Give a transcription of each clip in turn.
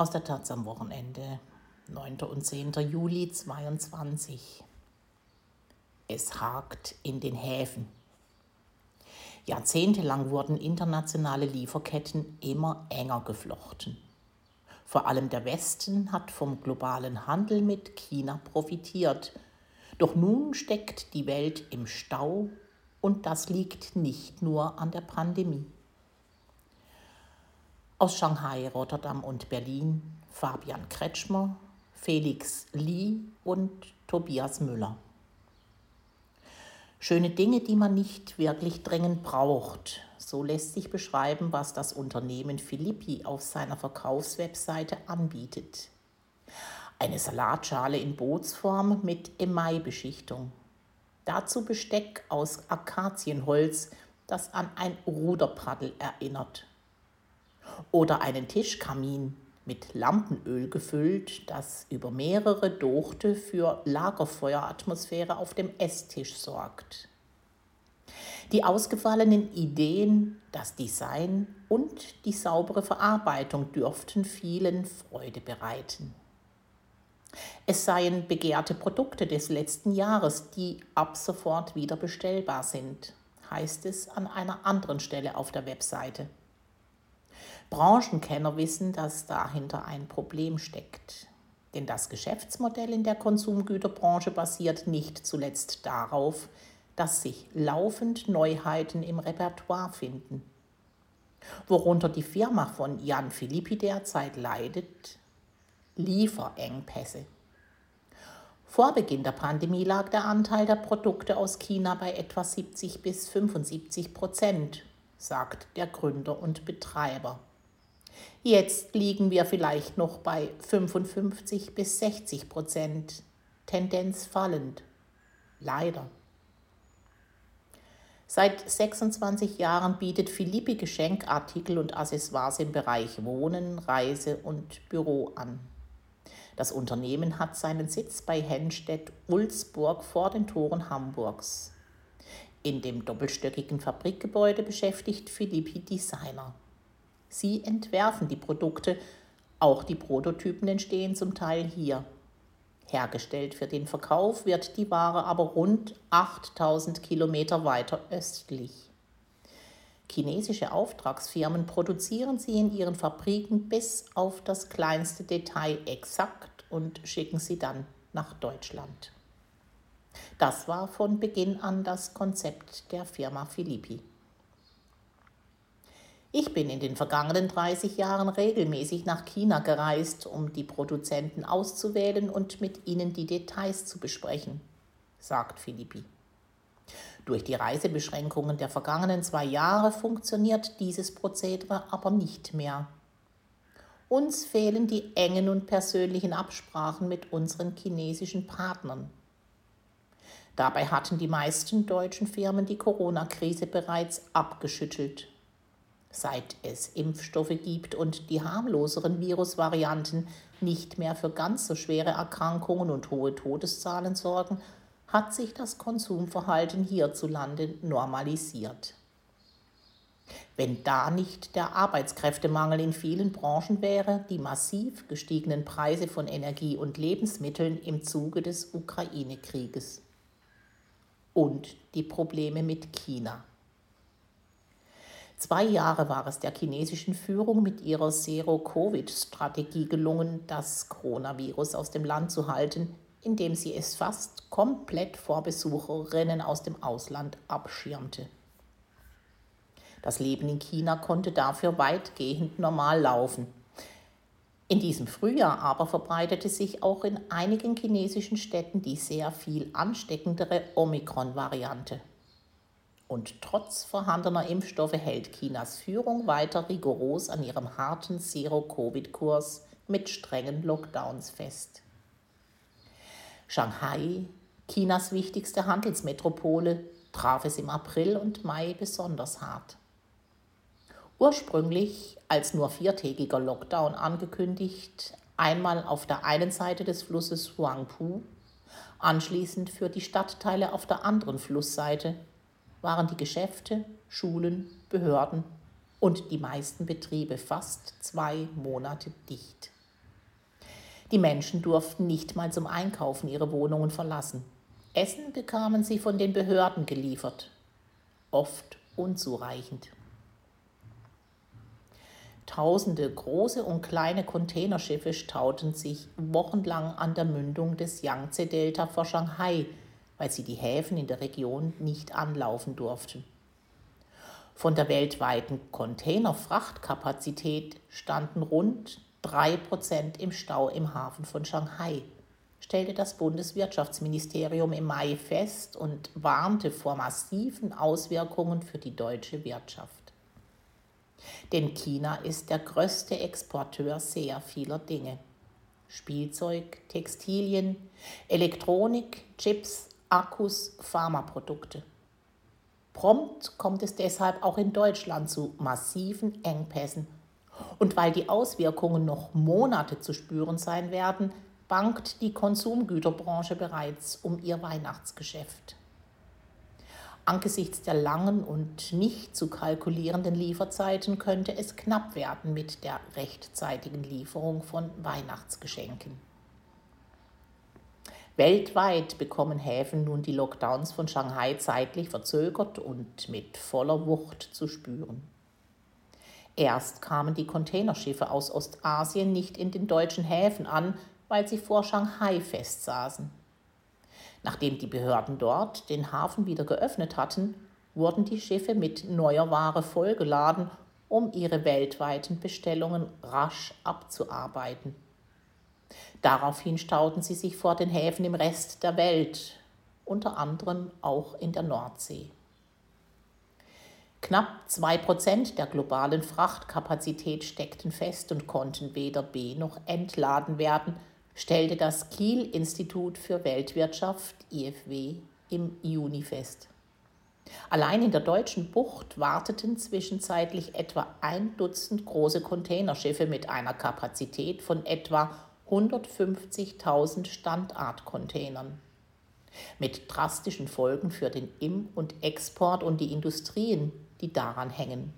Aus der Taz am Wochenende, 9. und 10. Juli 22. Es hakt in den Häfen. Jahrzehntelang wurden internationale Lieferketten immer enger geflochten. Vor allem der Westen hat vom globalen Handel mit China profitiert. Doch nun steckt die Welt im Stau und das liegt nicht nur an der Pandemie. Aus Shanghai, Rotterdam und Berlin Fabian Kretschmer, Felix Lee und Tobias Müller. Schöne Dinge, die man nicht wirklich dringend braucht. So lässt sich beschreiben, was das Unternehmen Philippi auf seiner Verkaufswebseite anbietet. Eine Salatschale in Bootsform mit Emaille-Beschichtung. Dazu Besteck aus Akazienholz, das an ein Ruderpaddel erinnert oder einen Tischkamin mit Lampenöl gefüllt, das über mehrere Dochte für Lagerfeueratmosphäre auf dem Esstisch sorgt. Die ausgefallenen Ideen, das Design und die saubere Verarbeitung dürften vielen Freude bereiten. Es seien begehrte Produkte des letzten Jahres, die ab sofort wieder bestellbar sind, heißt es an einer anderen Stelle auf der Webseite. Branchenkenner wissen, dass dahinter ein Problem steckt. Denn das Geschäftsmodell in der Konsumgüterbranche basiert nicht zuletzt darauf, dass sich laufend Neuheiten im Repertoire finden. Worunter die Firma von Jan Philippi derzeit leidet, Lieferengpässe. Vor Beginn der Pandemie lag der Anteil der Produkte aus China bei etwa 70 bis 75 Prozent, sagt der Gründer und Betreiber. Jetzt liegen wir vielleicht noch bei 55 bis 60 Prozent, Tendenz fallend. Leider. Seit 26 Jahren bietet Philippi Geschenkartikel und Accessoires im Bereich Wohnen, Reise und Büro an. Das Unternehmen hat seinen Sitz bei Hennstedt-Ulzburg vor den Toren Hamburgs. In dem doppelstöckigen Fabrikgebäude beschäftigt Philippi Designer. Sie entwerfen die Produkte, auch die Prototypen entstehen zum Teil hier. Hergestellt für den Verkauf wird die Ware aber rund 8000 Kilometer weiter östlich. Chinesische Auftragsfirmen produzieren sie in ihren Fabriken bis auf das kleinste Detail exakt und schicken sie dann nach Deutschland. Das war von Beginn an das Konzept der Firma Philippi. Ich bin in den vergangenen 30 Jahren regelmäßig nach China gereist, um die Produzenten auszuwählen und mit ihnen die Details zu besprechen, sagt Philippi. Durch die Reisebeschränkungen der vergangenen zwei Jahre funktioniert dieses Prozedere aber nicht mehr. Uns fehlen die engen und persönlichen Absprachen mit unseren chinesischen Partnern. Dabei hatten die meisten deutschen Firmen die Corona-Krise bereits abgeschüttelt seit es Impfstoffe gibt und die harmloseren Virusvarianten nicht mehr für ganz so schwere Erkrankungen und hohe Todeszahlen sorgen, hat sich das Konsumverhalten hierzulande normalisiert. Wenn da nicht der Arbeitskräftemangel in vielen Branchen wäre, die massiv gestiegenen Preise von Energie und Lebensmitteln im Zuge des Ukraine-Krieges und die Probleme mit China. Zwei Jahre war es der chinesischen Führung mit ihrer Zero-Covid-Strategie gelungen, das Coronavirus aus dem Land zu halten, indem sie es fast komplett vor Besucherinnen aus dem Ausland abschirmte. Das Leben in China konnte dafür weitgehend normal laufen. In diesem Frühjahr aber verbreitete sich auch in einigen chinesischen Städten die sehr viel ansteckendere Omikron-Variante. Und trotz vorhandener Impfstoffe hält Chinas Führung weiter rigoros an ihrem harten Zero-Covid-Kurs mit strengen Lockdowns fest. Shanghai, Chinas wichtigste Handelsmetropole, traf es im April und Mai besonders hart. Ursprünglich als nur viertägiger Lockdown angekündigt, einmal auf der einen Seite des Flusses Huangpu, anschließend für die Stadtteile auf der anderen Flussseite waren die Geschäfte, Schulen, Behörden und die meisten Betriebe fast zwei Monate dicht. Die Menschen durften nicht mal zum Einkaufen ihre Wohnungen verlassen. Essen bekamen sie von den Behörden geliefert, oft unzureichend. Tausende große und kleine Containerschiffe stauten sich wochenlang an der Mündung des Yangtze-Delta vor Shanghai, weil sie die Häfen in der Region nicht anlaufen durften. Von der weltweiten Containerfrachtkapazität standen rund 3% im Stau im Hafen von Shanghai, stellte das Bundeswirtschaftsministerium im Mai fest und warnte vor massiven Auswirkungen für die deutsche Wirtschaft. Denn China ist der größte Exporteur sehr vieler Dinge. Spielzeug, Textilien, Elektronik, Chips, Akkus, Pharmaprodukte. Prompt kommt es deshalb auch in Deutschland zu massiven Engpässen. Und weil die Auswirkungen noch Monate zu spüren sein werden, bangt die Konsumgüterbranche bereits um ihr Weihnachtsgeschäft. Angesichts der langen und nicht zu kalkulierenden Lieferzeiten könnte es knapp werden mit der rechtzeitigen Lieferung von Weihnachtsgeschenken. Weltweit bekommen Häfen nun die Lockdowns von Shanghai zeitlich verzögert und mit voller Wucht zu spüren. Erst kamen die Containerschiffe aus Ostasien nicht in den deutschen Häfen an, weil sie vor Shanghai festsaßen. Nachdem die Behörden dort den Hafen wieder geöffnet hatten, wurden die Schiffe mit neuer Ware vollgeladen, um ihre weltweiten Bestellungen rasch abzuarbeiten. Daraufhin stauten sie sich vor den Häfen im Rest der Welt, unter anderem auch in der Nordsee. Knapp zwei Prozent der globalen Frachtkapazität steckten fest und konnten weder be- noch entladen werden, stellte das Kiel-Institut für Weltwirtschaft IFW im Juni fest. Allein in der deutschen Bucht warteten zwischenzeitlich etwa ein Dutzend große Containerschiffe mit einer Kapazität von etwa 150.000 Standardcontainern. Mit drastischen Folgen für den Im- und Export und die Industrien, die daran hängen.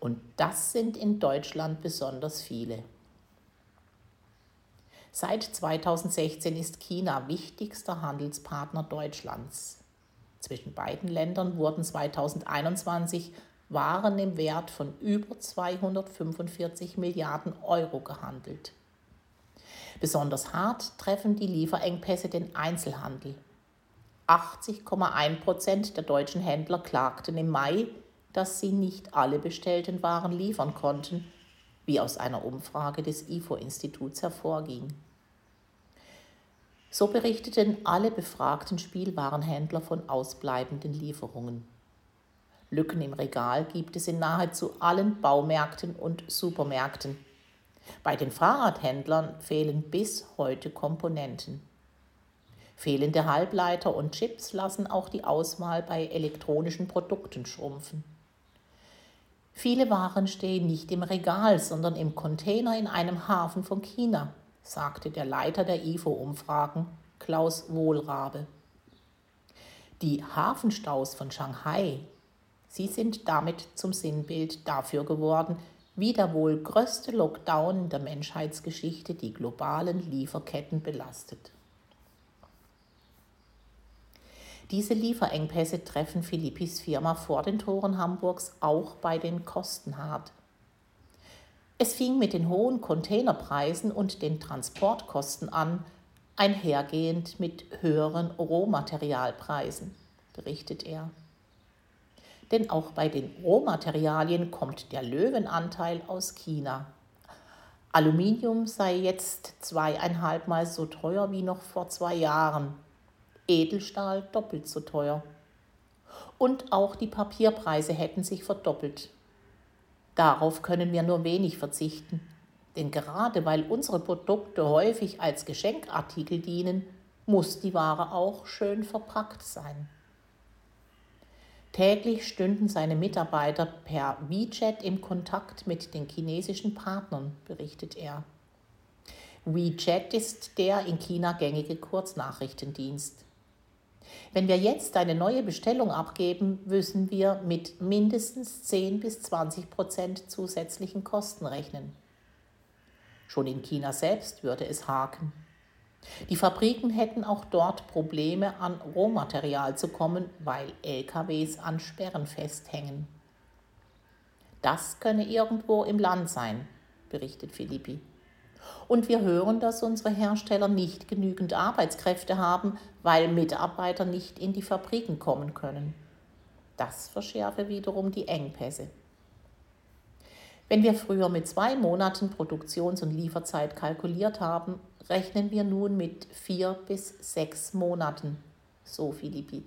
Und das sind in Deutschland besonders viele. Seit 2016 ist China wichtigster Handelspartner Deutschlands. Zwischen beiden Ländern wurden 2021 Waren im Wert von über 245 Milliarden Euro gehandelt. Besonders hart treffen die Lieferengpässe den Einzelhandel. 80,1 Prozent der deutschen Händler klagten im Mai, dass sie nicht alle bestellten Waren liefern konnten wie aus einer Umfrage des IFO-Instituts hervorging. So berichteten alle befragten Spielwarenhändler von ausbleibenden Lieferungen. Lücken im Regal gibt es in nahezu allen Baumärkten und Supermärkten. Bei den Fahrradhändlern fehlen bis heute Komponenten. Fehlende Halbleiter und Chips lassen auch die Auswahl bei elektronischen Produkten schrumpfen. Viele Waren stehen nicht im Regal, sondern im Container in einem Hafen von China, sagte der Leiter der IFO-Umfragen, Klaus Wohlrabe. Die Hafenstaus von Shanghai, sie sind damit zum Sinnbild dafür geworden, wie der wohl größte Lockdown der Menschheitsgeschichte die globalen Lieferketten belastet. Diese Lieferengpässe treffen Philippis Firma vor den Toren Hamburgs auch bei den Kosten hart. Es fing mit den hohen Containerpreisen und den Transportkosten an, einhergehend mit höheren Rohmaterialpreisen, berichtet er. Denn auch bei den Rohmaterialien kommt der Löwenanteil aus China. Aluminium sei jetzt zweieinhalbmal so teuer wie noch vor zwei Jahren Edelstahl doppelt so teuer. Und auch die Papierpreise hätten sich verdoppelt. Darauf können wir nur wenig verzichten, denn gerade weil unsere Produkte häufig als Geschenkartikel dienen, muss die Ware auch schön verpackt sein. Täglich stünden seine Mitarbeiter per WeChat im Kontakt mit den chinesischen Partnern, berichtet er. WeChat ist der in China gängige Kurznachrichtendienst. Wenn wir jetzt eine neue Bestellung abgeben, müssen wir mit mindestens 10 bis 20 Prozent zusätzlichen Kosten rechnen. Schon in China selbst würde es haken. Die Fabriken hätten auch dort Probleme, an Rohmaterial zu kommen, weil LKWs an Sperren festhängen. Das könne irgendwo im Land sein, berichtet Philippi. Und wir hören, dass unsere Hersteller nicht genügend Arbeitskräfte haben, weil Mitarbeiter nicht in die Fabriken kommen können. Das verschärfe wiederum die Engpässe. Wenn wir früher mit zwei Monaten Produktions- und Lieferzeit kalkuliert haben, rechnen wir nun mit vier bis sechs Monaten, so Philippi.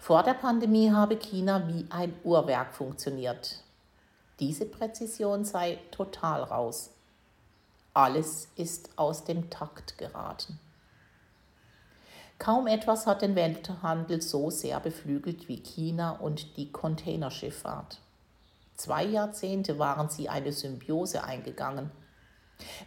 Vor der Pandemie habe China wie ein Uhrwerk funktioniert. Diese Präzision sei total raus. Alles ist aus dem Takt geraten. Kaum etwas hat den Welthandel so sehr beflügelt wie China und die Containerschifffahrt. Zwei Jahrzehnte waren sie eine Symbiose eingegangen.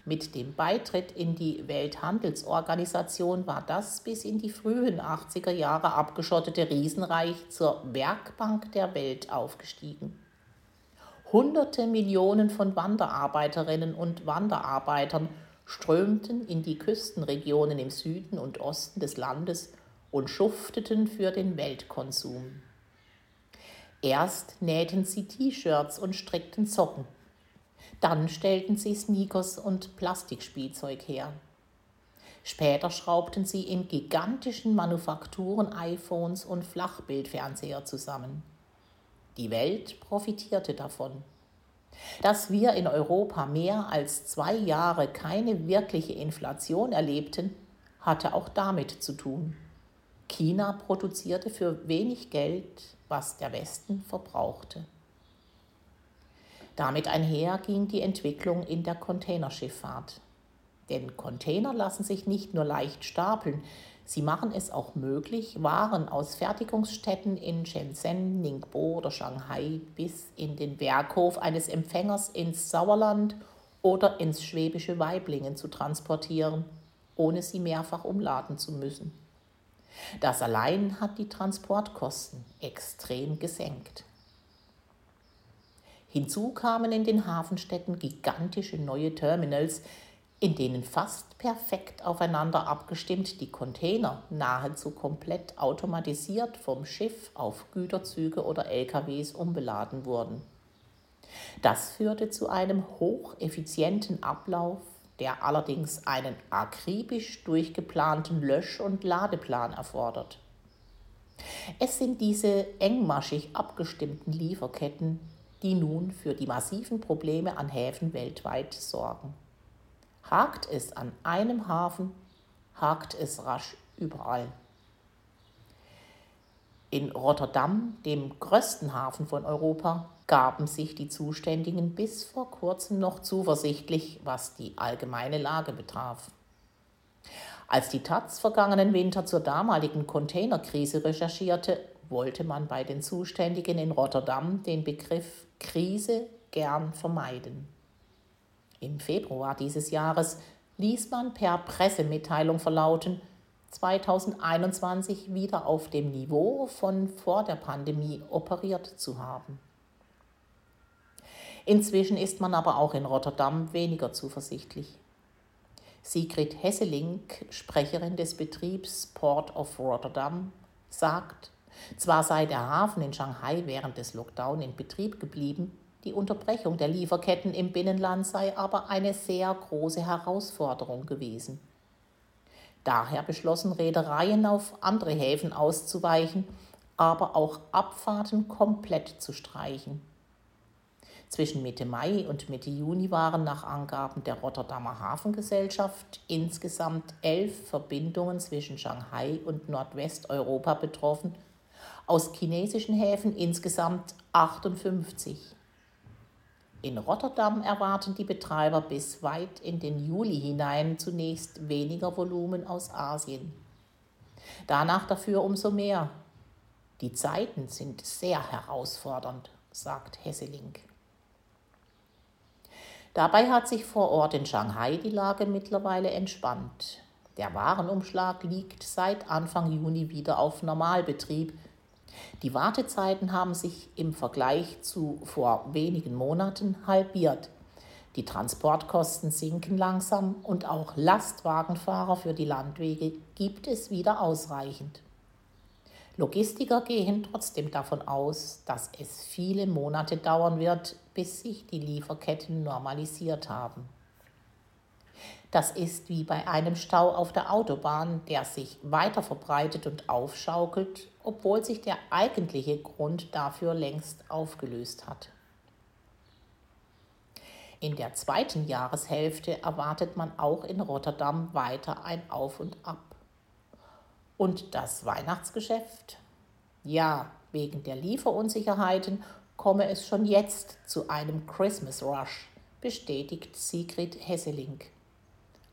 Mit dem Beitritt in die Welthandelsorganisation war das bis in die frühen 80er Jahre abgeschottete Riesenreich zur Werkbank der Welt aufgestiegen. Hunderte Millionen von Wanderarbeiterinnen und Wanderarbeitern strömten in die Küstenregionen im Süden und Osten des Landes und schufteten für den Weltkonsum. Erst nähten sie T-Shirts und strickten Socken. Dann stellten sie Sneakers und Plastikspielzeug her. Später schraubten sie in gigantischen Manufakturen iPhones und Flachbildfernseher zusammen. Die Welt profitierte davon. Dass wir in Europa mehr als zwei Jahre keine wirkliche Inflation erlebten, hatte auch damit zu tun. China produzierte für wenig Geld, was der Westen verbrauchte. Damit einher ging die Entwicklung in der Containerschifffahrt. Denn Container lassen sich nicht nur leicht stapeln, Sie machen es auch möglich, Waren aus Fertigungsstätten in Shenzhen, Ningbo oder Shanghai bis in den Werkhof eines Empfängers ins Sauerland oder ins schwäbische Weiblingen zu transportieren, ohne sie mehrfach umladen zu müssen. Das allein hat die Transportkosten extrem gesenkt. Hinzu kamen in den Hafenstädten gigantische neue Terminals, in denen fast perfekt aufeinander abgestimmt die Container nahezu komplett automatisiert vom Schiff auf Güterzüge oder LKWs umbeladen wurden. Das führte zu einem hocheffizienten Ablauf, der allerdings einen akribisch durchgeplanten Lösch- und Ladeplan erfordert. Es sind diese engmaschig abgestimmten Lieferketten, die nun für die massiven Probleme an Häfen weltweit sorgen. Hakt es an einem Hafen, hakt es rasch überall. In Rotterdam, dem größten Hafen von Europa, gaben sich die Zuständigen bis vor kurzem noch zuversichtlich, was die allgemeine Lage betraf. Als die Taz vergangenen Winter zur damaligen Containerkrise recherchierte, wollte man bei den Zuständigen in Rotterdam den Begriff Krise gern vermeiden. Im Februar dieses Jahres ließ man per Pressemitteilung verlauten, 2021 wieder auf dem Niveau von vor der Pandemie operiert zu haben. Inzwischen ist man aber auch in Rotterdam weniger zuversichtlich. Sigrid Hesseling, Sprecherin des Betriebs Port of Rotterdam, sagt, zwar sei der Hafen in Shanghai während des Lockdown in Betrieb geblieben, die Unterbrechung der Lieferketten im Binnenland sei aber eine sehr große Herausforderung gewesen. Daher beschlossen Reedereien auf andere Häfen auszuweichen, aber auch Abfahrten komplett zu streichen. Zwischen Mitte Mai und Mitte Juni waren nach Angaben der Rotterdamer Hafengesellschaft insgesamt elf Verbindungen zwischen Shanghai und Nordwesteuropa betroffen, aus chinesischen Häfen insgesamt 58. In Rotterdam erwarten die Betreiber bis weit in den Juli hinein zunächst weniger Volumen aus Asien. Danach dafür umso mehr. Die Zeiten sind sehr herausfordernd, sagt Hesseling. Dabei hat sich vor Ort in Shanghai die Lage mittlerweile entspannt. Der Warenumschlag liegt seit Anfang Juni wieder auf Normalbetrieb die Wartezeiten haben sich im Vergleich zu vor wenigen Monaten halbiert. Die Transportkosten sinken langsam und auch Lastwagenfahrer für die Landwege gibt es wieder ausreichend. Logistiker gehen trotzdem davon aus, dass es viele Monate dauern wird, bis sich die Lieferketten normalisiert haben. Das ist wie bei einem Stau auf der Autobahn, der sich weiter verbreitet und aufschaukelt, obwohl sich der eigentliche Grund dafür längst aufgelöst hat. In der zweiten Jahreshälfte erwartet man auch in Rotterdam weiter ein Auf und Ab. Und das Weihnachtsgeschäft? Ja, wegen der Lieferunsicherheiten komme es schon jetzt zu einem Christmas Rush, bestätigt Sigrid Hesseling.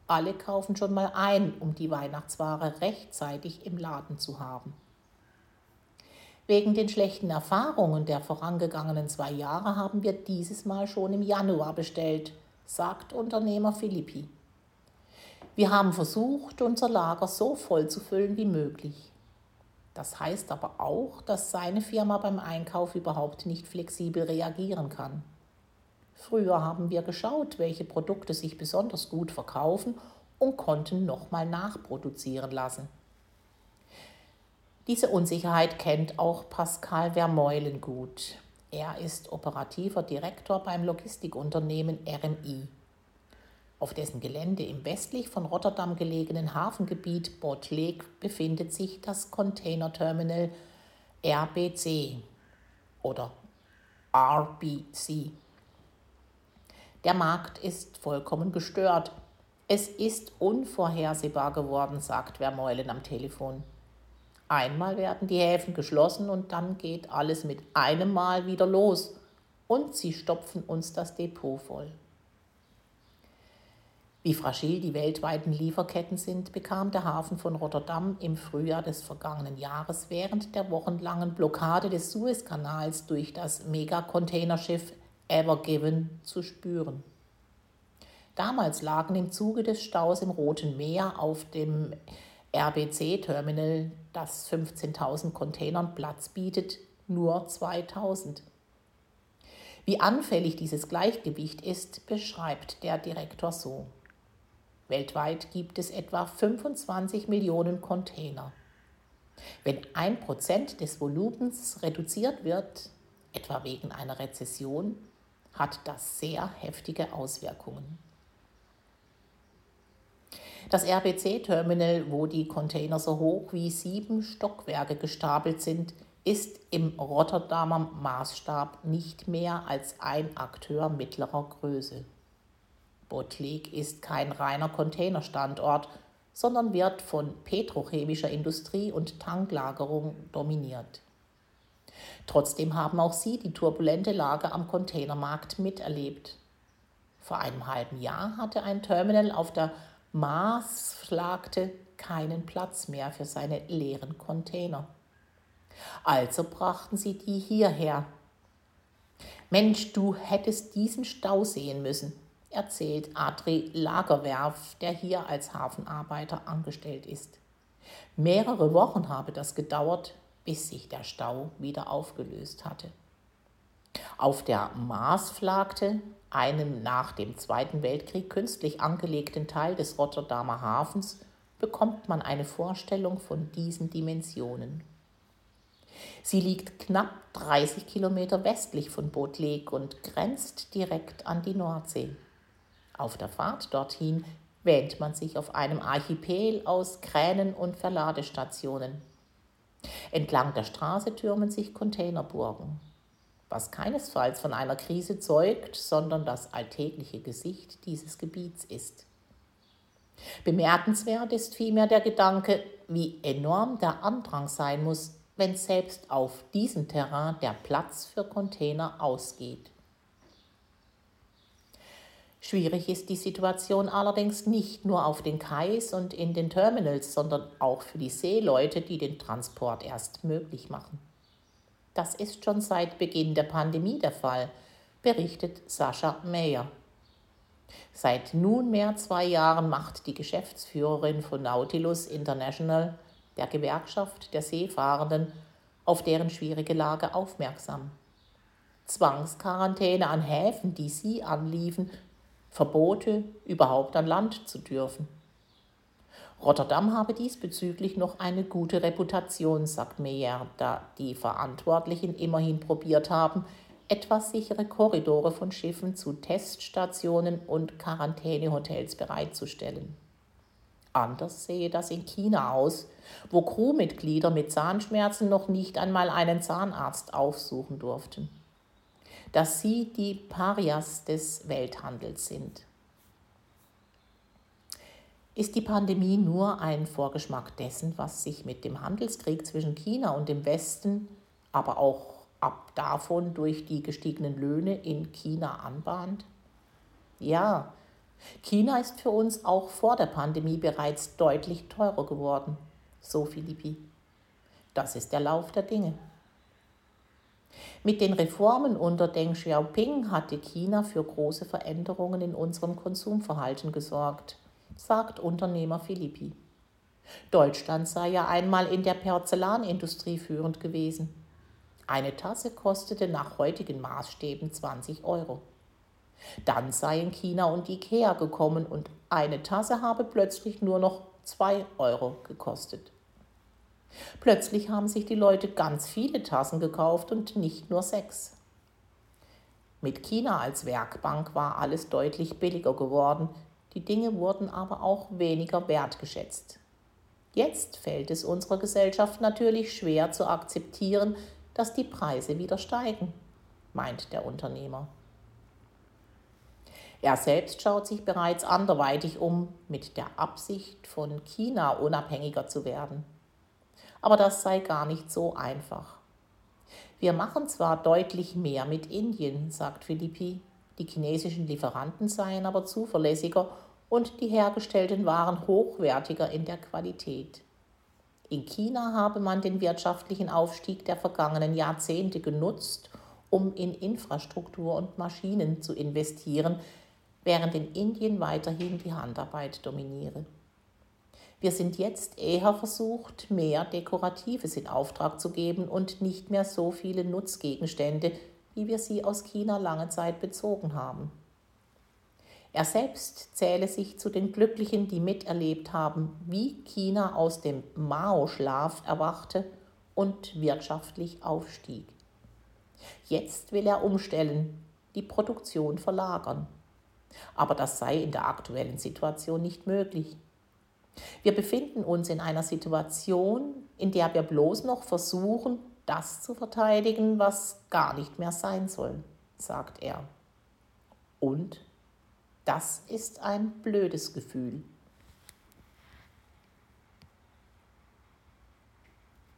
Alle kaufen schon mal ein, um die Weihnachtsware rechtzeitig im Laden zu haben. Wegen den schlechten Erfahrungen der vorangegangenen zwei Jahre haben wir dieses Mal schon im Januar bestellt, sagt Unternehmer Philippi. Wir haben versucht, unser Lager so voll zu füllen wie möglich. Das heißt aber auch, dass seine Firma beim Einkauf überhaupt nicht flexibel reagieren kann. Früher haben wir geschaut, welche Produkte sich besonders gut verkaufen und konnten nochmal nachproduzieren lassen. Diese Unsicherheit kennt auch Pascal Vermeulen gut. Er ist operativer Direktor beim Logistikunternehmen RMI auf dessen Gelände im westlich von Rotterdam gelegenen Hafengebiet Botlek befindet sich das Containerterminal RBC oder RBC. Der Markt ist vollkommen gestört. Es ist unvorhersehbar geworden, sagt Vermeulen am Telefon. Einmal werden die Häfen geschlossen und dann geht alles mit einem Mal wieder los und sie stopfen uns das Depot voll. Wie fragil die weltweiten Lieferketten sind, bekam der Hafen von Rotterdam im Frühjahr des vergangenen Jahres während der wochenlangen Blockade des Suezkanals durch das Megacontainerschiff Ever Given zu spüren. Damals lagen im Zuge des Staus im Roten Meer auf dem RBC-Terminal, das 15.000 Containern Platz bietet, nur 2.000. Wie anfällig dieses Gleichgewicht ist, beschreibt der Direktor so. Weltweit gibt es etwa 25 Millionen Container. Wenn ein Prozent des Volumens reduziert wird, etwa wegen einer Rezession, hat das sehr heftige Auswirkungen. Das RBC-Terminal, wo die Container so hoch wie sieben Stockwerke gestapelt sind, ist im Rotterdamer Maßstab nicht mehr als ein Akteur mittlerer Größe. Botlek ist kein reiner Containerstandort, sondern wird von petrochemischer Industrie und Tanklagerung dominiert. Trotzdem haben auch sie die turbulente Lage am Containermarkt miterlebt. Vor einem halben Jahr hatte ein Terminal auf der Maasflagte keinen Platz mehr für seine leeren Container. Also brachten sie die hierher. Mensch, du hättest diesen Stau sehen müssen, erzählt Adri Lagerwerf, der hier als Hafenarbeiter angestellt ist. Mehrere Wochen habe das gedauert, bis sich der Stau wieder aufgelöst hatte. Auf der Maasflagte, einem nach dem Zweiten Weltkrieg künstlich angelegten Teil des Rotterdamer Hafens, bekommt man eine Vorstellung von diesen Dimensionen. Sie liegt knapp 30 Kilometer westlich von Botlek und grenzt direkt an die Nordsee. Auf der Fahrt dorthin wähnt man sich auf einem Archipel aus Kränen und Verladestationen. Entlang der Straße türmen sich Containerburgen, was keinesfalls von einer Krise zeugt, sondern das alltägliche Gesicht dieses Gebiets ist. Bemerkenswert ist vielmehr der Gedanke, wie enorm der Andrang sein muss, wenn selbst auf diesem Terrain der Platz für Container ausgeht. Schwierig ist die Situation allerdings nicht nur auf den Kais und in den Terminals, sondern auch für die Seeleute, die den Transport erst möglich machen. Das ist schon seit Beginn der Pandemie der Fall, berichtet Sascha Meyer. Seit nunmehr zwei Jahren macht die Geschäftsführerin von Nautilus International, der Gewerkschaft der Seefahrenden, auf deren schwierige Lage aufmerksam. Zwangsquarantäne an Häfen, die sie anliefen, Verbote, überhaupt an Land zu dürfen. Rotterdam habe diesbezüglich noch eine gute Reputation, sagt Meyer, da die Verantwortlichen immerhin probiert haben, etwas sichere Korridore von Schiffen zu Teststationen und Quarantänehotels bereitzustellen. Anders sehe das in China aus, wo Crewmitglieder mit Zahnschmerzen noch nicht einmal einen Zahnarzt aufsuchen durften. Dass sie die Parias des Welthandels sind. Ist die Pandemie nur ein Vorgeschmack dessen, was sich mit dem Handelskrieg zwischen China und dem Westen, aber auch ab davon durch die gestiegenen Löhne in China anbahnt? Ja, China ist für uns auch vor der Pandemie bereits deutlich teurer geworden, so Philippi. Das ist der Lauf der Dinge. Mit den Reformen unter Deng Xiaoping hatte China für große Veränderungen in unserem Konsumverhalten gesorgt, sagt Unternehmer Philippi. Deutschland sei ja einmal in der Porzellanindustrie führend gewesen. Eine Tasse kostete nach heutigen Maßstäben 20 Euro. Dann seien China und Ikea gekommen und eine Tasse habe plötzlich nur noch 2 Euro gekostet. Plötzlich haben sich die Leute ganz viele Tassen gekauft und nicht nur sechs. Mit China als Werkbank war alles deutlich billiger geworden, die Dinge wurden aber auch weniger wertgeschätzt. Jetzt fällt es unserer Gesellschaft natürlich schwer zu akzeptieren, dass die Preise wieder steigen, meint der Unternehmer. Er selbst schaut sich bereits anderweitig um, mit der Absicht, von China unabhängiger zu werden. Aber das sei gar nicht so einfach. Wir machen zwar deutlich mehr mit Indien, sagt Philippi, die chinesischen Lieferanten seien aber zuverlässiger und die hergestellten Waren hochwertiger in der Qualität. In China habe man den wirtschaftlichen Aufstieg der vergangenen Jahrzehnte genutzt, um in Infrastruktur und Maschinen zu investieren, während in Indien weiterhin die Handarbeit dominiere. Wir sind jetzt eher versucht, mehr Dekoratives in Auftrag zu geben und nicht mehr so viele Nutzgegenstände, wie wir sie aus China lange Zeit bezogen haben. Er selbst zähle sich zu den Glücklichen, die miterlebt haben, wie China aus dem Mao-Schlaf erwachte und wirtschaftlich aufstieg. Jetzt will er umstellen, die Produktion verlagern. Aber das sei in der aktuellen Situation nicht möglich. Wir befinden uns in einer Situation, in der wir bloß noch versuchen, das zu verteidigen, was gar nicht mehr sein soll, sagt er. Und das ist ein blödes Gefühl.